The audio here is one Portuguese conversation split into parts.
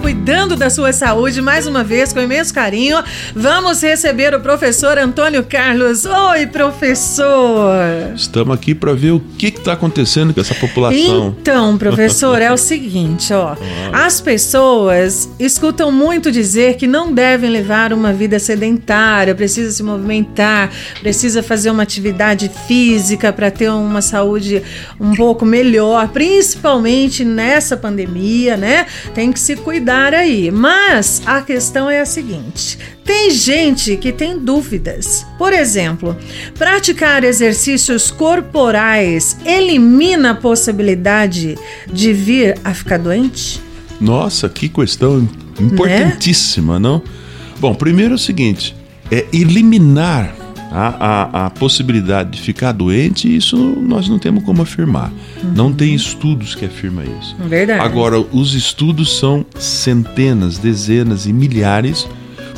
cuidando da sua saúde mais uma vez com imenso carinho. Vamos receber o professor Antônio Carlos. Oi, professor. Estamos aqui para ver o que está acontecendo com essa população. Então, professor, é o seguinte, ó. As pessoas escutam muito dizer que não devem levar uma vida sedentária, precisa se movimentar, precisa fazer uma atividade física para ter uma saúde um pouco melhor, principalmente nessa pandemia, né? Tem que se cuidar aí. Mas a questão é a seguinte: tem gente que tem dúvidas. Por exemplo, praticar exercícios corporais elimina a possibilidade de vir a ficar doente? Nossa, que questão importantíssima, né? não? Bom, primeiro é o seguinte: é eliminar a, a, a, possibilidade de ficar doente, isso nós não temos como afirmar. Uhum. Não tem estudos que afirmam isso. Verdade. Agora, os estudos são centenas, dezenas e milhares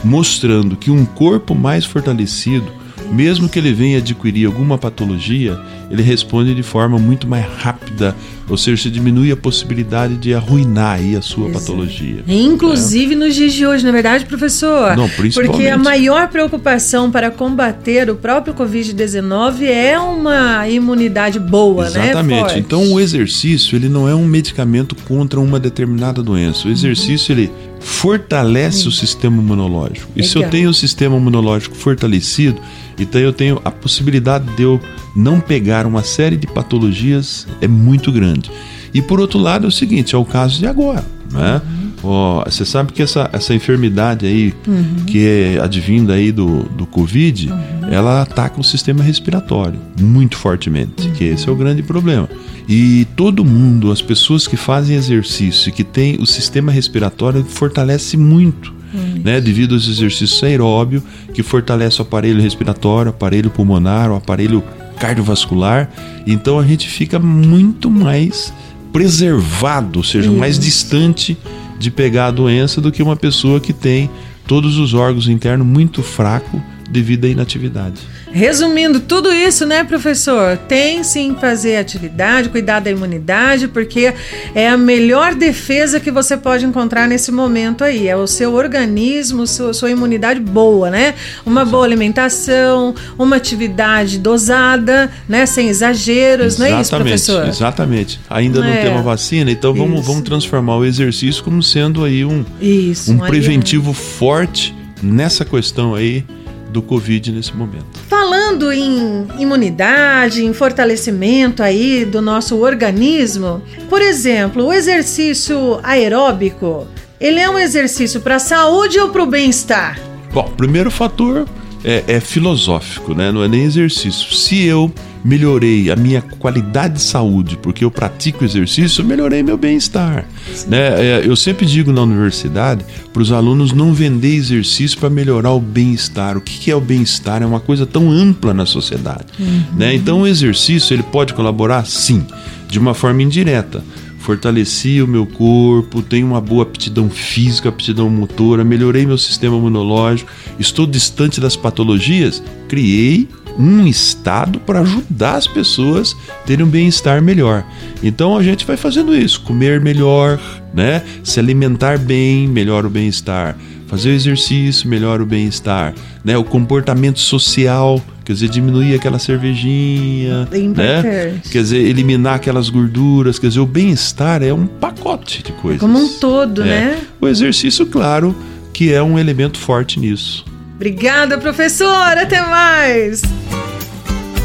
mostrando que um corpo mais fortalecido mesmo que ele venha adquirir alguma patologia, ele responde de forma muito mais rápida, ou seja, se diminui a possibilidade de arruinar aí a sua Exato. patologia. Inclusive né? nos dias de hoje, na é verdade, professor? Não, principalmente. Porque a maior preocupação para combater o próprio Covid-19 é uma imunidade boa, Exatamente. né? Exatamente. Então o exercício, ele não é um medicamento contra uma determinada doença. O exercício, uhum. ele fortalece uhum. o sistema imunológico. E Legal. se eu tenho o sistema imunológico fortalecido, então eu tenho a possibilidade de eu não pegar uma série de patologias é muito grande. E por outro lado é o seguinte, é o caso de agora, né? Uhum. Oh, você sabe que essa, essa enfermidade aí, uhum. que é advinda aí do, do Covid, uhum. ela ataca o sistema respiratório muito fortemente, que esse é o grande problema. E todo mundo, as pessoas que fazem exercício e que tem o sistema respiratório fortalece muito né, devido aos exercícios aeróbio, que fortalece o aparelho respiratório, o aparelho pulmonar, o aparelho cardiovascular. Então a gente fica muito mais preservado, ou seja, Isso. mais distante de pegar a doença do que uma pessoa que tem todos os órgãos internos muito fracos devido à inatividade. Resumindo tudo isso, né, professor? Tem sim fazer atividade, cuidar da imunidade, porque é a melhor defesa que você pode encontrar nesse momento aí. É o seu organismo, sua, sua imunidade boa, né? Uma boa alimentação, uma atividade dosada, né? Sem exageros, exatamente, não é isso, professor? Exatamente. Ainda não é. temos vacina, então vamos, vamos transformar o exercício como sendo aí um, isso, um preventivo forte nessa questão aí do Covid nesse momento. Falando em imunidade, em fortalecimento aí do nosso organismo, por exemplo, o exercício aeróbico, ele é um exercício para a saúde ou para o bem-estar? Bom, primeiro fator é, é filosófico, né? Não é nem exercício. Se eu melhorei a minha qualidade de saúde porque eu pratico exercício, eu melhorei meu bem-estar. Né? É, eu sempre digo na universidade para os alunos não vender exercício para melhorar o bem-estar. O que é o bem-estar? É uma coisa tão ampla na sociedade. Uhum. Né? Então o exercício ele pode colaborar? Sim, de uma forma indireta fortaleci o meu corpo, tenho uma boa aptidão física, aptidão motora, melhorei meu sistema imunológico, estou distante das patologias, criei um estado para ajudar as pessoas a terem um bem-estar melhor. Então a gente vai fazendo isso, comer melhor, né? Se alimentar bem, melhora o bem-estar. Fazer o exercício, melhora o bem-estar, né? O comportamento social, quer dizer, diminuir aquela cervejinha, né? Quer dizer, eliminar aquelas gorduras, quer dizer, o bem-estar é um pacote de coisas. Como um todo, é. né? O exercício, claro, que é um elemento forte nisso. Obrigada, professor. Até mais.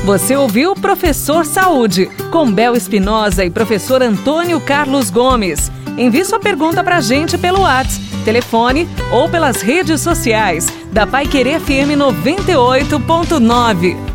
Você ouviu Professor Saúde, com Bel Espinosa e professor Antônio Carlos Gomes. Envie sua pergunta para a gente pelo WhatsApp, telefone ou pelas redes sociais da Pai Querer FM 98.9.